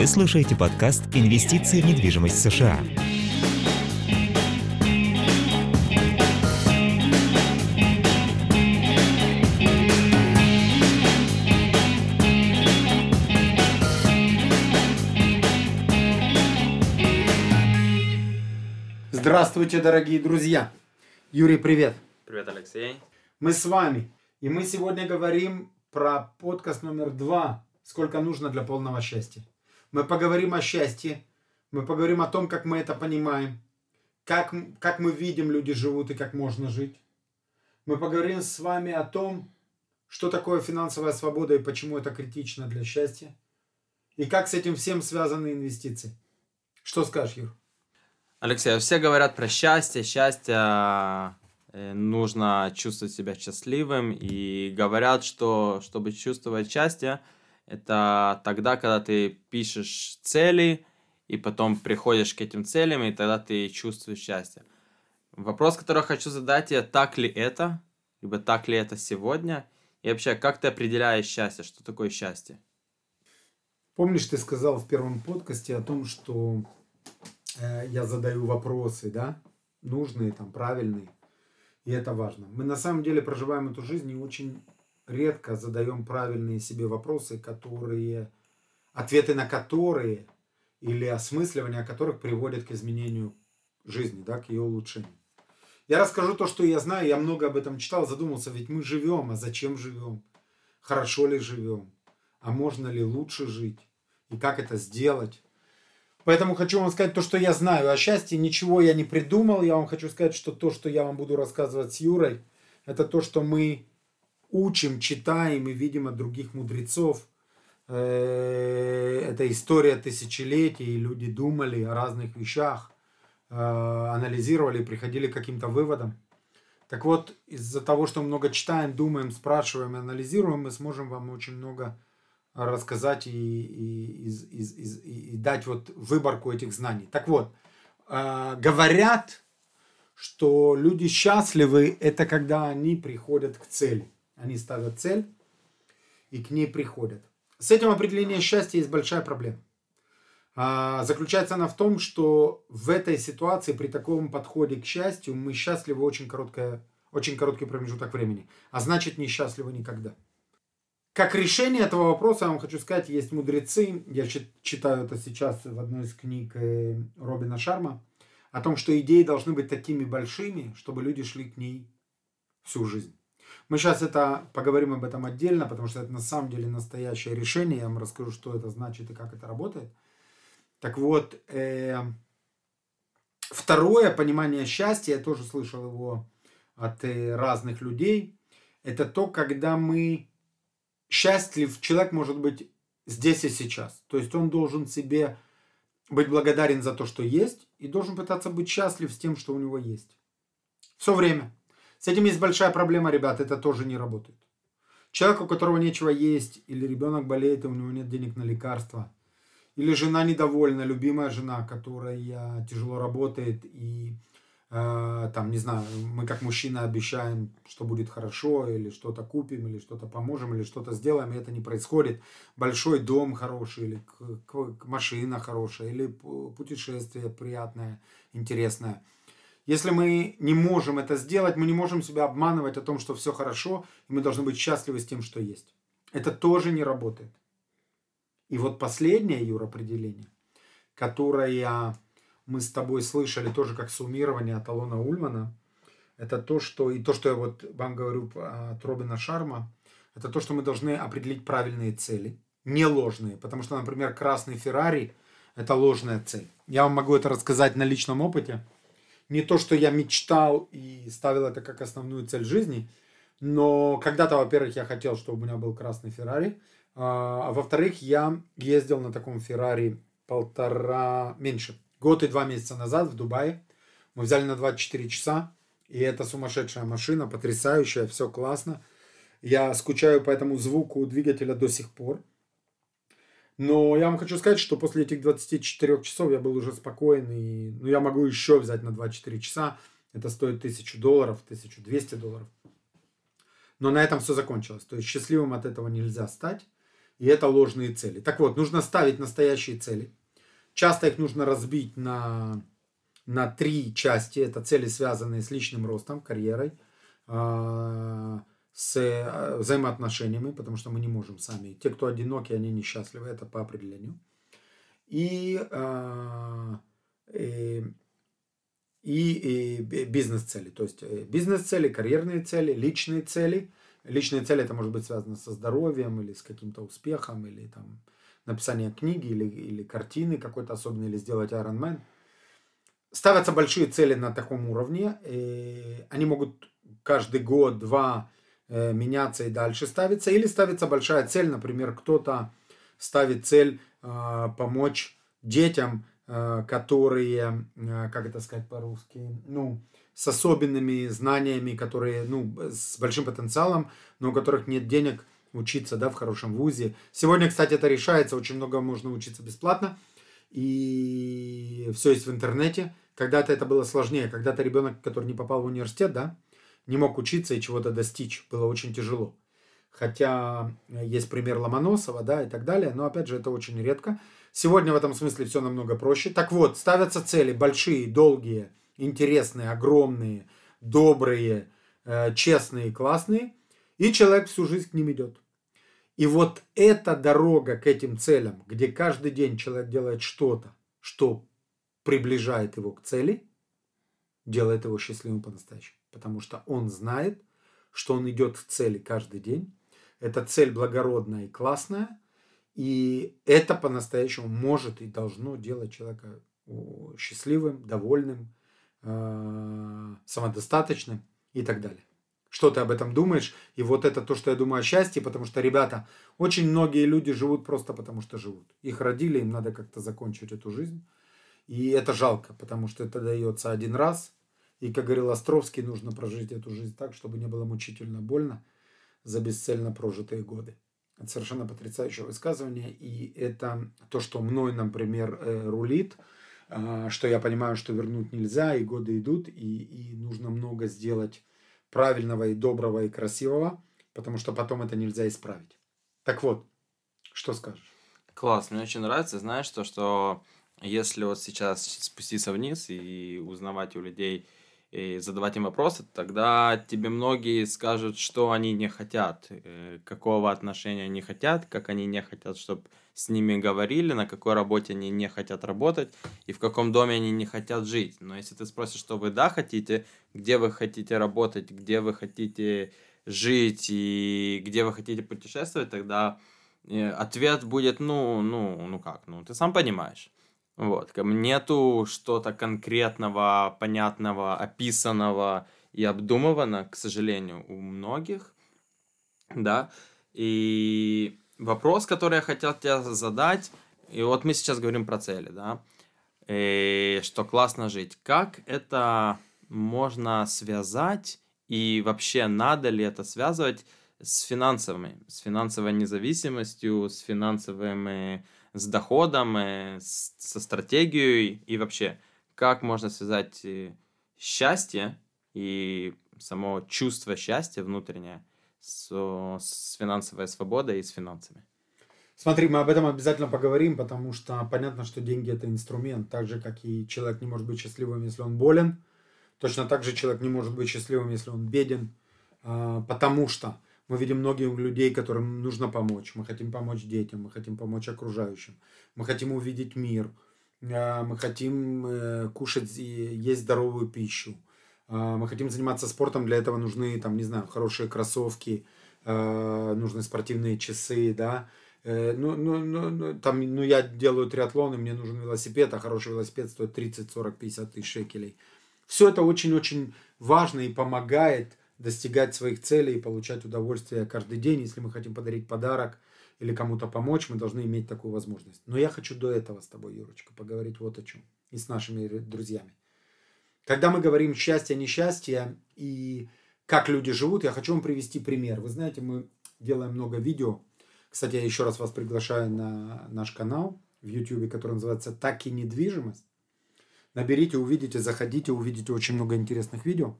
Вы слушаете подкаст «Инвестиции в недвижимость США». Здравствуйте, дорогие друзья! Юрий, привет! Привет, Алексей. Мы с вами. И мы сегодня говорим про подкаст номер два «Сколько нужно для полного счастья». Мы поговорим о счастье, мы поговорим о том, как мы это понимаем, как, как мы видим, люди живут и как можно жить. Мы поговорим с вами о том, что такое финансовая свобода и почему это критично для счастья. И как с этим всем связаны инвестиции. Что скажешь, Юр? Алексей, все говорят про счастье, счастье э, нужно чувствовать себя счастливым и говорят, что чтобы чувствовать счастье, это тогда, когда ты пишешь цели и потом приходишь к этим целям, и тогда ты чувствуешь счастье. Вопрос, который хочу задать тебе, так ли это, либо так ли это сегодня, и вообще, как ты определяешь счастье, что такое счастье? Помнишь, ты сказал в первом подкасте о том, что Э, я задаю вопросы, да, нужные, там, правильные. И это важно. Мы на самом деле проживаем эту жизнь и очень редко задаем правильные себе вопросы, которые, ответы на которые или осмысливание которых приводят к изменению жизни, да, к ее улучшению. Я расскажу то, что я знаю, я много об этом читал, задумался, ведь мы живем, а зачем живем? Хорошо ли живем? А можно ли лучше жить? И как это сделать? Поэтому хочу вам сказать то, что я знаю о счастье. Ничего я не придумал. Я вам хочу сказать, что то, что я вам буду рассказывать с Юрой, это то, что мы учим, читаем и видим от других мудрецов. Э, это история тысячелетий, люди думали о разных вещах, э, анализировали, приходили к каким-то выводам. Так вот, из-за того, что много читаем, думаем, спрашиваем, анализируем, мы сможем вам очень много рассказать и, и, и, и, и, и дать вот выборку этих знаний. Так вот, э, говорят, что люди счастливы, это когда они приходят к цели. Они ставят цель и к ней приходят. С этим определением счастья есть большая проблема. А, заключается она в том, что в этой ситуации, при таком подходе к счастью, мы счастливы очень, короткое, очень короткий промежуток времени. А значит, не счастливы никогда. Как решение этого вопроса, я вам хочу сказать, есть мудрецы, я читаю это сейчас в одной из книг э, Робина Шарма, о том, что идеи должны быть такими большими, чтобы люди шли к ней всю жизнь. Мы сейчас это поговорим об этом отдельно, потому что это на самом деле настоящее решение. Я вам расскажу, что это значит и как это работает. Так вот, э, второе понимание счастья, я тоже слышал его от э, разных людей, это то, когда мы счастлив человек может быть здесь и сейчас. То есть он должен себе быть благодарен за то, что есть, и должен пытаться быть счастлив с тем, что у него есть. Все время. С этим есть большая проблема, ребят, это тоже не работает. Человек, у которого нечего есть, или ребенок болеет, и у него нет денег на лекарства, или жена недовольна, любимая жена, которая тяжело работает и Э, там, не знаю, мы как мужчины обещаем, что будет хорошо, или что-то купим, или что-то поможем, или что-то сделаем, и это не происходит. Большой дом хороший, или машина хорошая, или путешествие приятное, интересное. Если мы не можем это сделать, мы не можем себя обманывать о том, что все хорошо, и мы должны быть счастливы с тем, что есть. Это тоже не работает. И вот последнее, Юр, определение, которое мы с тобой слышали тоже как суммирование от Алона Ульмана, это то, что, и то, что я вот вам говорю от Робина Шарма, это то, что мы должны определить правильные цели, не ложные, потому что, например, красный Феррари – это ложная цель. Я вам могу это рассказать на личном опыте. Не то, что я мечтал и ставил это как основную цель жизни, но когда-то, во-первых, я хотел, чтобы у меня был красный Феррари, а, а во-вторых, я ездил на таком Феррари полтора, меньше, год и два месяца назад в Дубае. Мы взяли на 24 часа. И это сумасшедшая машина, потрясающая, все классно. Я скучаю по этому звуку двигателя до сих пор. Но я вам хочу сказать, что после этих 24 часов я был уже спокоен. И ну, я могу еще взять на 24 часа. Это стоит 1000 долларов, 1200 долларов. Но на этом все закончилось. То есть счастливым от этого нельзя стать. И это ложные цели. Так вот, нужно ставить настоящие цели. Часто их нужно разбить на, на три части. Это цели, связанные с личным ростом, карьерой, а, с э, взаимоотношениями, потому что мы не можем сами. Те, кто одиноки, они несчастливы, это по определению. И, а, и, и, бизнес-цели. То есть э, бизнес-цели, карьерные цели, личные цели. Личные цели это может быть связано со здоровьем или с каким-то успехом, или там написание книги, или, или картины какой-то особенной, или сделать Iron Man. Ставятся большие цели на таком уровне. И они могут каждый год, два э, меняться и дальше ставиться. Или ставится большая цель, например, кто-то ставит цель э, помочь детям, э, которые, э, как это сказать по-русски, ну, с особенными знаниями, которые, ну, с большим потенциалом, но у которых нет денег учиться, да, в хорошем вузе. Сегодня, кстати, это решается, очень много можно учиться бесплатно, и все есть в интернете. Когда-то это было сложнее, когда-то ребенок, который не попал в университет, да, не мог учиться и чего-то достичь, было очень тяжело. Хотя есть пример Ломоносова, да, и так далее, но опять же это очень редко. Сегодня в этом смысле все намного проще. Так вот, ставятся цели большие, долгие, интересные, огромные, добрые, э, честные, классные, и человек всю жизнь к ним идет. И вот эта дорога к этим целям, где каждый день человек делает что-то, что приближает его к цели, делает его счастливым по-настоящему. Потому что он знает, что он идет к цели каждый день. Эта цель благородная и классная. И это по-настоящему может и должно делать человека счастливым, довольным, э, самодостаточным и так далее что ты об этом думаешь. И вот это то, что я думаю о счастье, потому что, ребята, очень многие люди живут просто потому, что живут. Их родили, им надо как-то закончить эту жизнь. И это жалко, потому что это дается один раз. И, как говорил Островский, нужно прожить эту жизнь так, чтобы не было мучительно больно за бесцельно прожитые годы. Это совершенно потрясающее высказывание. И это то, что мной, например, э, рулит, а, что я понимаю, что вернуть нельзя, и годы идут, и, и нужно много сделать правильного и доброго и красивого, потому что потом это нельзя исправить. Так вот, что скажешь? Класс, мне очень нравится, знаешь, то, что если вот сейчас спуститься вниз и узнавать у людей, и задавать им вопросы, тогда тебе многие скажут, что они не хотят, э, какого отношения они хотят, как они не хотят, чтобы с ними говорили, на какой работе они не хотят работать и в каком доме они не хотят жить. Но если ты спросишь, что вы да хотите, где вы хотите работать, где вы хотите жить и где вы хотите путешествовать, тогда э, ответ будет, ну, ну, ну как, ну, ты сам понимаешь. Вот, нету что-то конкретного, понятного, описанного и обдумывано, к сожалению, у многих, да, и вопрос, который я хотел тебе задать, и вот мы сейчас говорим про цели, да, и что классно жить. Как это можно связать и вообще надо ли это связывать с финансовыми, с финансовой независимостью, с финансовыми, с доходом, с, со стратегией. И вообще, как можно связать э, счастье и само чувство счастья внутреннее с, с финансовой свободой и с финансами. Смотри, мы об этом обязательно поговорим, потому что понятно, что деньги это инструмент, так же, как и человек не может быть счастливым, если он болен, точно так же человек не может быть счастливым, если он беден, а, потому что мы видим многих людей, которым нужно помочь. Мы хотим помочь детям, мы хотим помочь окружающим, мы хотим увидеть мир, а, мы хотим э, кушать и есть здоровую пищу, а, мы хотим заниматься спортом, для этого нужны, там, не знаю, хорошие кроссовки, а, нужны спортивные часы, да, э, ну, ну, ну, ну, там, ну, я делаю триатлон, и мне нужен велосипед, а хороший велосипед стоит 30, 40, 50 тысяч шекелей. Все это очень-очень важно и помогает достигать своих целей и получать удовольствие каждый день. Если мы хотим подарить подарок или кому-то помочь, мы должны иметь такую возможность. Но я хочу до этого с тобой, Юрочка, поговорить вот о чем. И с нашими друзьями. Когда мы говорим счастье, несчастье и как люди живут, я хочу вам привести пример. Вы знаете, мы делаем много видео. Кстати, я еще раз вас приглашаю на наш канал в YouTube, который называется «Так и недвижимость». Наберите, увидите, заходите, увидите очень много интересных видео.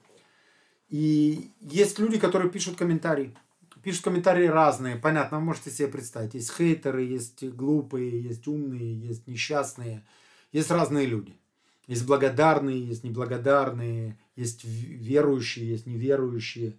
И есть люди, которые пишут комментарии. пишут комментарии разные. Понятно, вы можете себе представить. Есть хейтеры, есть глупые, есть умные, есть несчастные. Есть разные люди. Есть благодарные, есть неблагодарные, есть верующие, есть неверующие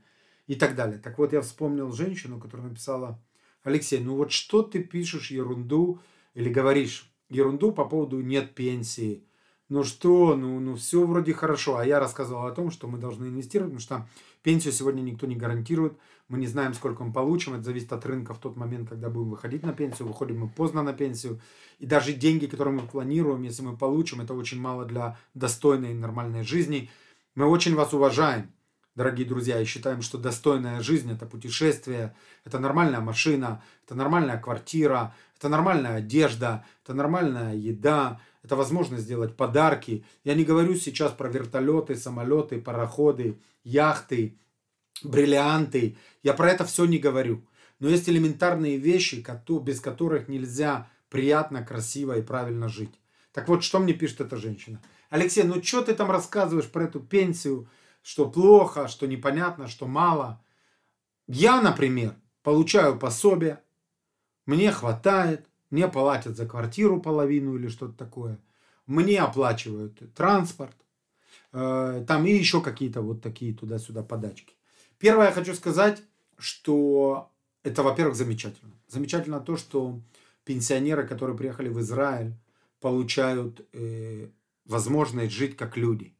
и так далее. Так вот, я вспомнил женщину, которая написала, Алексей, ну вот что ты пишешь ерунду или говоришь ерунду по поводу нет пенсии, ну что, ну, ну все вроде хорошо. А я рассказывал о том, что мы должны инвестировать, потому что пенсию сегодня никто не гарантирует. Мы не знаем, сколько мы получим. Это зависит от рынка в тот момент, когда будем выходить на пенсию. Выходим мы поздно на пенсию. И даже деньги, которые мы планируем, если мы получим, это очень мало для достойной и нормальной жизни. Мы очень вас уважаем, дорогие друзья, и считаем, что достойная жизнь – это путешествие, это нормальная машина, это нормальная квартира, это нормальная одежда, это нормальная еда, это возможность сделать подарки. Я не говорю сейчас про вертолеты, самолеты, пароходы, яхты, бриллианты. Я про это все не говорю. Но есть элементарные вещи, без которых нельзя приятно, красиво и правильно жить. Так вот, что мне пишет эта женщина? Алексей, ну что ты там рассказываешь про эту пенсию, что плохо, что непонятно, что мало? Я, например, получаю пособие, мне хватает, мне платят за квартиру половину или что-то такое. Мне оплачивают транспорт. Э, там и еще какие-то вот такие туда-сюда подачки. Первое я хочу сказать, что это, во-первых, замечательно. Замечательно то, что пенсионеры, которые приехали в Израиль, получают э, возможность жить как люди.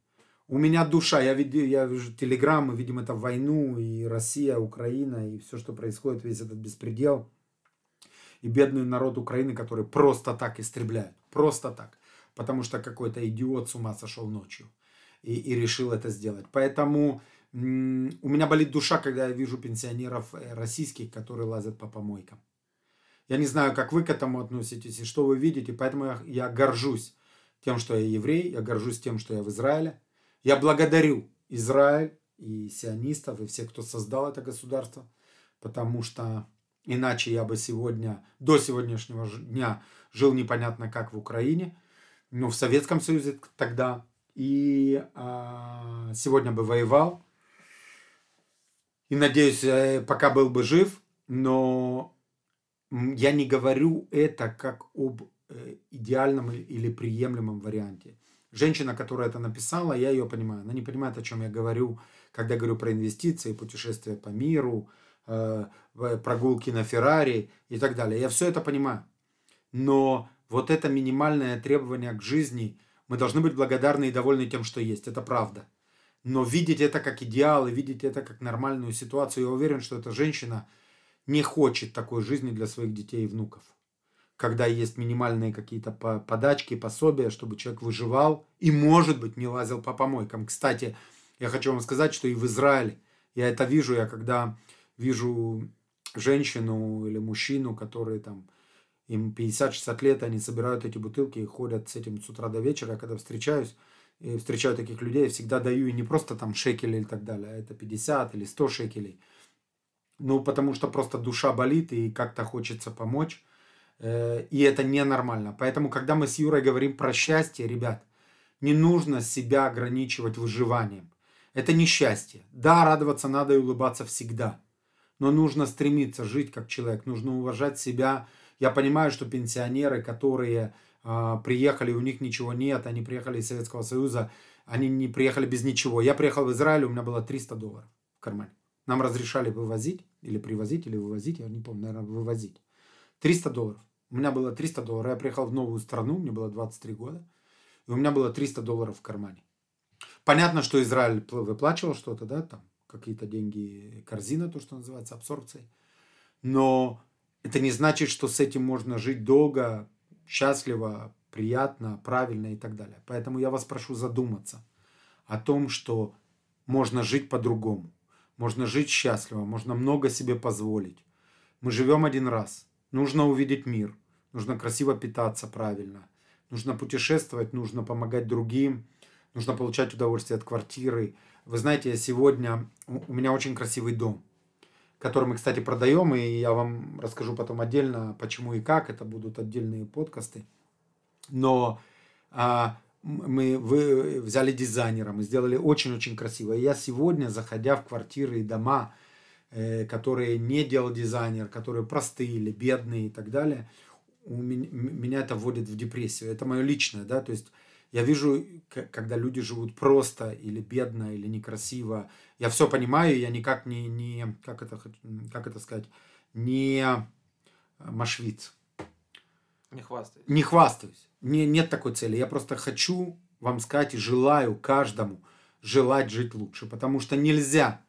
У меня душа, я, видел, я вижу телеграм, мы видим это войну, и Россия, Украина, и все, что происходит, весь этот беспредел – и бедный народ Украины, который просто так истребляют. Просто так. Потому что какой-то идиот с ума сошел ночью и, и решил это сделать. Поэтому у меня болит душа, когда я вижу пенсионеров э, российских, которые лазят по помойкам. Я не знаю, как вы к этому относитесь и что вы видите, поэтому я, я горжусь тем, что я еврей, я горжусь тем, что я в Израиле. Я благодарю Израиль и сионистов, и всех, кто создал это государство, потому что Иначе я бы сегодня, до сегодняшнего дня, жил непонятно как в Украине, ну, в Советском Союзе тогда. И э, сегодня бы воевал. И надеюсь, э, пока был бы жив, но я не говорю это как об э, идеальном или приемлемом варианте. Женщина, которая это написала, я ее понимаю. Она не понимает, о чем я говорю, когда говорю про инвестиции, путешествия по миру, прогулки на Феррари и так далее. Я все это понимаю. Но вот это минимальное требование к жизни, мы должны быть благодарны и довольны тем, что есть. Это правда. Но видеть это как идеал и видеть это как нормальную ситуацию, я уверен, что эта женщина не хочет такой жизни для своих детей и внуков. Когда есть минимальные какие-то подачки, пособия, чтобы человек выживал и, может быть, не лазил по помойкам. Кстати, я хочу вам сказать, что и в Израиле, я это вижу, я когда вижу женщину или мужчину, которые там им 50-60 лет, они собирают эти бутылки и ходят с этим с утра до вечера. когда встречаюсь, и встречаю таких людей, я всегда даю и не просто там шекели и так далее, а это 50 или 100 шекелей. Ну, потому что просто душа болит и как-то хочется помочь. Э, и это ненормально. Поэтому, когда мы с Юрой говорим про счастье, ребят, не нужно себя ограничивать выживанием. Это не счастье. Да, радоваться надо и улыбаться всегда но нужно стремиться жить как человек, нужно уважать себя. Я понимаю, что пенсионеры, которые э, приехали, у них ничего нет, они приехали из Советского Союза, они не приехали без ничего. Я приехал в Израиль, у меня было 300 долларов в кармане. Нам разрешали вывозить, или привозить, или вывозить, я не помню, наверное, вывозить. 300 долларов. У меня было 300 долларов. Я приехал в новую страну, мне было 23 года, и у меня было 300 долларов в кармане. Понятно, что Израиль выплачивал что-то, да, там, какие-то деньги, корзина, то, что называется, абсорбцией. Но это не значит, что с этим можно жить долго, счастливо, приятно, правильно и так далее. Поэтому я вас прошу задуматься о том, что можно жить по-другому. Можно жить счастливо, можно много себе позволить. Мы живем один раз. Нужно увидеть мир. Нужно красиво питаться правильно. Нужно путешествовать, нужно помогать другим. Нужно получать удовольствие от квартиры, вы знаете, сегодня у меня очень красивый дом, который мы, кстати, продаем, и я вам расскажу потом отдельно, почему и как. Это будут отдельные подкасты. Но а, мы вы, взяли дизайнера, мы сделали очень-очень красиво. И я сегодня, заходя в квартиры и дома, э, которые не делал дизайнер, которые простые или бедные и так далее, у меня, меня это вводит в депрессию. Это мое личное, да, то есть я вижу, когда люди живут просто или бедно, или некрасиво. Я все понимаю, я никак не, не как, это, как это сказать, не машвиц. Не хвастаюсь. Не хвастаюсь. Не, нет такой цели. Я просто хочу вам сказать и желаю каждому желать жить лучше. Потому что нельзя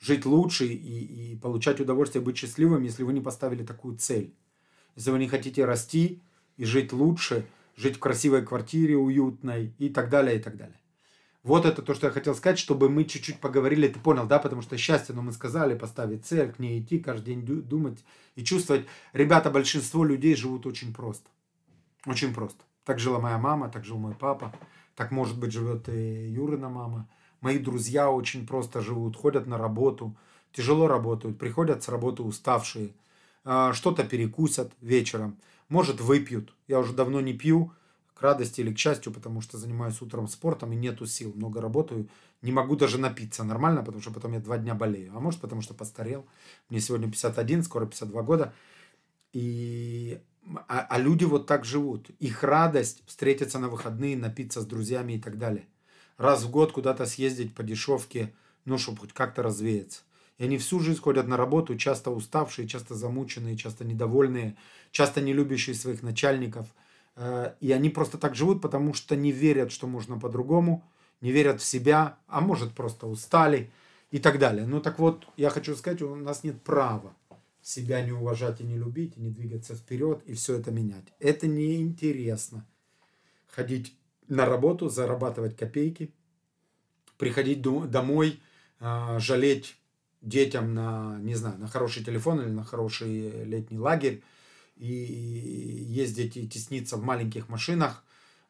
жить лучше и, и получать удовольствие, быть счастливым, если вы не поставили такую цель. Если вы не хотите расти и жить лучше, жить в красивой квартире, уютной и так далее, и так далее. Вот это то, что я хотел сказать, чтобы мы чуть-чуть поговорили, ты понял, да, потому что счастье, но ну, мы сказали, поставить цель, к ней идти, каждый день думать и чувствовать. Ребята, большинство людей живут очень просто. Очень просто. Так жила моя мама, так жил мой папа, так, может быть, живет и Юрина мама. Мои друзья очень просто живут, ходят на работу, тяжело работают, приходят с работы уставшие, а, что-то перекусят вечером, может, выпьют. Я уже давно не пью, к радости или к счастью, потому что занимаюсь утром спортом и нету сил, много работаю, не могу даже напиться нормально, потому что потом я два дня болею. А может, потому что постарел. Мне сегодня 51, скоро 52 года. И а, а люди вот так живут. Их радость встретиться на выходные, напиться с друзьями и так далее. Раз в год куда-то съездить по дешевке, ну, чтобы хоть как-то развеяться. И они всю жизнь ходят на работу, часто уставшие, часто замученные, часто недовольные, часто не любящие своих начальников. Э, и они просто так живут, потому что не верят, что можно по-другому, не верят в себя, а может просто устали и так далее. Ну так вот, я хочу сказать, у нас нет права себя не уважать и не любить, и не двигаться вперед, и все это менять. Это неинтересно. Ходить на работу, зарабатывать копейки, приходить домой, а, жалеть детям на, не знаю, на хороший телефон или на хороший летний лагерь, и ездить и тесниться в маленьких машинах,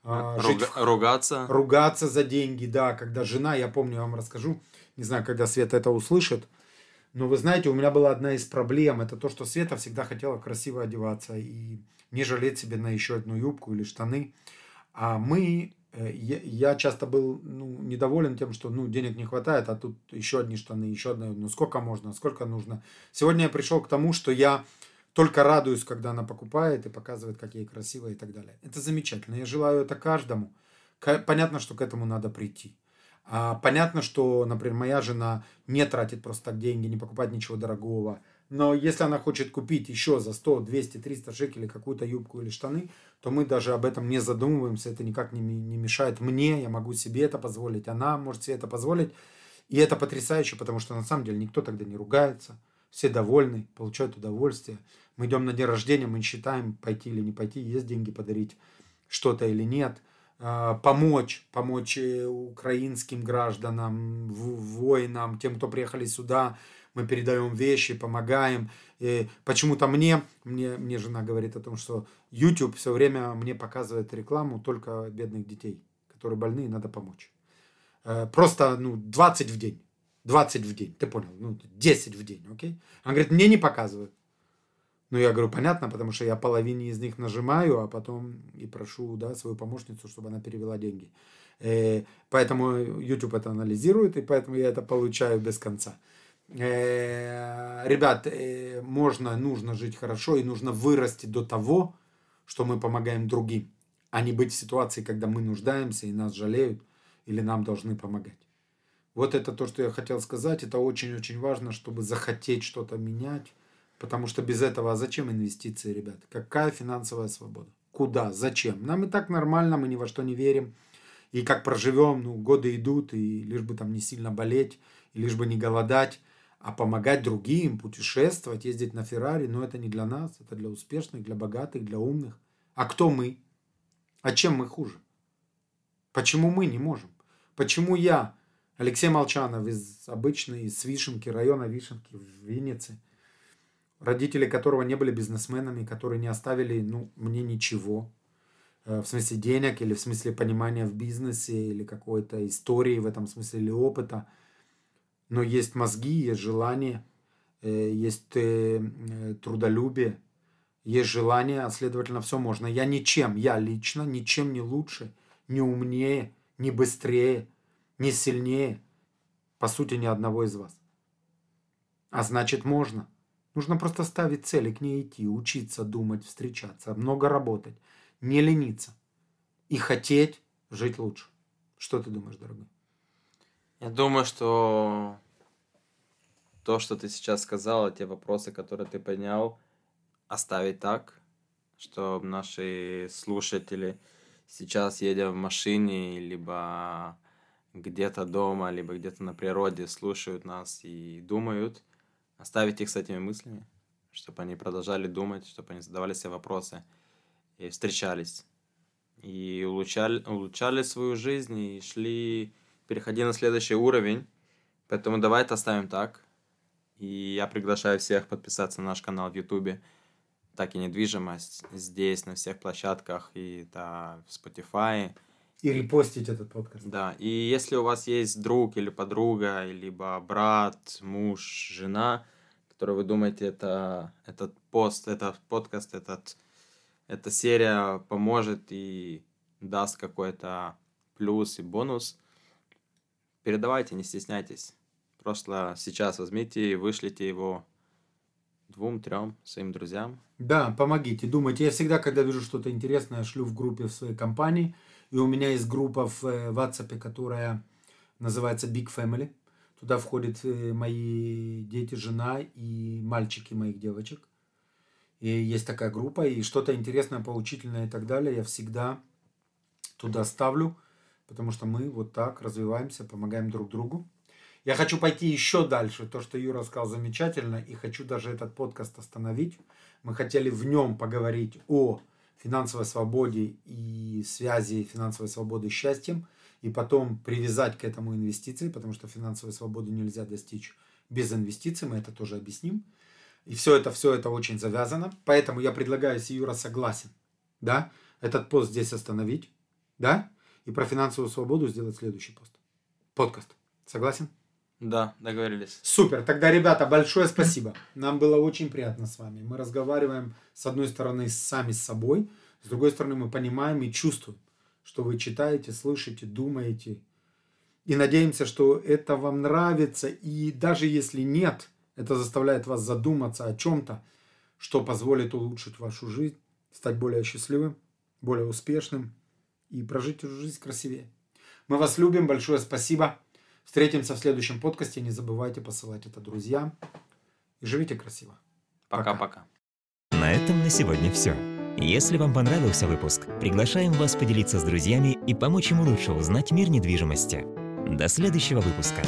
а, Руга- в... ругаться. Ругаться за деньги, да, когда жена, я помню, я вам расскажу, не знаю, когда Света это услышит, но вы знаете, у меня была одна из проблем. Это то, что Света всегда хотела красиво одеваться и не жалеть себе на еще одну юбку или штаны. А мы, я, я часто был ну, недоволен тем, что ну, денег не хватает, а тут еще одни штаны, еще одна. Ну сколько можно, сколько нужно. Сегодня я пришел к тому, что я только радуюсь, когда она покупает и показывает, как ей красиво и так далее. Это замечательно. Я желаю это каждому. Понятно, что к этому надо прийти. А, понятно, что, например, моя жена не тратит просто так деньги, не покупает ничего дорогого. Но если она хочет купить еще за 100, 200, 300 шекелей какую-то юбку или штаны, то мы даже об этом не задумываемся. Это никак не, не мешает мне, я могу себе это позволить, она может себе это позволить. И это потрясающе, потому что на самом деле никто тогда не ругается. Все довольны, получают удовольствие. Мы идем на день рождения, мы считаем, пойти или не пойти, есть деньги подарить что-то или нет – а, помочь, помочь э, украинским гражданам, воинам, тем, кто приехали сюда, мы передаем вещи, помогаем. И почему-то мне, мне, мне жена говорит о том, что YouTube все время мне показывает рекламу только бедных детей, которые больные, надо помочь. Э, просто ну, 20 в день. 20 в день, ты понял? Ну, 10 в день, окей? Он говорит, мне не показывают. Ну, я говорю, понятно, потому что я половине из них нажимаю, а потом и прошу да, свою помощницу, чтобы она перевела деньги. Э, поэтому YouTube это анализирует, и поэтому я это получаю без конца. Э, ребят, э, можно, нужно жить хорошо, и нужно вырасти до того, что мы помогаем другим, а не быть в ситуации, когда мы нуждаемся и нас жалеют, или нам должны помогать. Вот это то, что я хотел сказать. Это очень-очень важно, чтобы захотеть что-то менять Потому что без этого, а зачем инвестиции, ребят? Какая финансовая свобода? Куда? Зачем? Нам и так нормально, мы ни во что не верим. И как проживем, ну, годы идут, и лишь бы там не сильно болеть, и лишь бы не голодать, а помогать другим, путешествовать, ездить на Феррари, но это не для нас, это для успешных, для богатых, для умных. А кто мы? А чем мы хуже? Почему мы не можем? Почему я, Алексей Молчанов из обычной, из Вишенки, района Вишенки в Виннице, родители которого не были бизнесменами, которые не оставили ну, мне ничего, э, в смысле денег или в смысле понимания в бизнесе или какой-то истории в этом смысле или опыта. Но есть мозги, есть желание, э, есть э, трудолюбие, есть желание, а следовательно все можно. Я ничем, я лично ничем не лучше, не умнее, не быстрее, не сильнее, по сути, ни одного из вас. А значит, можно. Нужно просто ставить цели, к ней идти, учиться, думать, встречаться, много работать, не лениться и хотеть жить лучше. Что ты думаешь, дорогой? Я думаю, что то, что ты сейчас сказал, те вопросы, которые ты поднял, оставить так, чтобы наши слушатели сейчас, едя в машине, либо где-то дома, либо где-то на природе, слушают нас и думают, оставить их с этими мыслями, чтобы они продолжали думать, чтобы они задавали себе вопросы и встречались, и улучшали, улучшали свою жизнь и шли, переходи на следующий уровень. Поэтому давай это оставим так. И я приглашаю всех подписаться на наш канал в Ютубе так и недвижимость здесь, на всех площадках, и да, в Spotify. И репостить этот подкаст. Да, и если у вас есть друг или подруга, либо брат, муж, жена, который вы думаете, это, этот пост, этот подкаст, этот, эта серия поможет и даст какой-то плюс и бонус, передавайте, не стесняйтесь. Просто сейчас возьмите и вышлите его двум, трем своим друзьям. Да, помогите, думайте. Я всегда, когда вижу что-то интересное, шлю в группе в своей компании. И у меня есть группа в э, WhatsApp, которая называется Big Family. Туда входят э, мои дети, жена и мальчики моих девочек. И есть такая группа, и что-то интересное, поучительное и так далее я всегда туда ставлю, потому что мы вот так развиваемся, помогаем друг другу. Я хочу пойти еще дальше. То, что Юра сказал, замечательно. И хочу даже этот подкаст остановить. Мы хотели в нем поговорить о финансовой свободе и связи финансовой свободы с счастьем. И потом привязать к этому инвестиции, потому что финансовой свободы нельзя достичь без инвестиций. Мы это тоже объясним. И все это, все это очень завязано. Поэтому я предлагаю, если Юра согласен, да, этот пост здесь остановить, да, и про финансовую свободу сделать следующий пост. Подкаст. Согласен? Да, договорились. Супер. Тогда, ребята, большое спасибо. Нам было очень приятно с вами. Мы разговариваем, с одной стороны, сами с собой, с другой стороны, мы понимаем и чувствуем, что вы читаете, слышите, думаете. И надеемся, что это вам нравится. И даже если нет, это заставляет вас задуматься о чем-то, что позволит улучшить вашу жизнь, стать более счастливым, более успешным и прожить эту жизнь красивее. Мы вас любим. Большое спасибо. Встретимся в следующем подкасте. Не забывайте посылать это друзьям. И живите красиво. Пока-пока. На этом на сегодня все. Если вам понравился выпуск, приглашаем вас поделиться с друзьями и помочь им лучше узнать мир недвижимости. До следующего выпуска.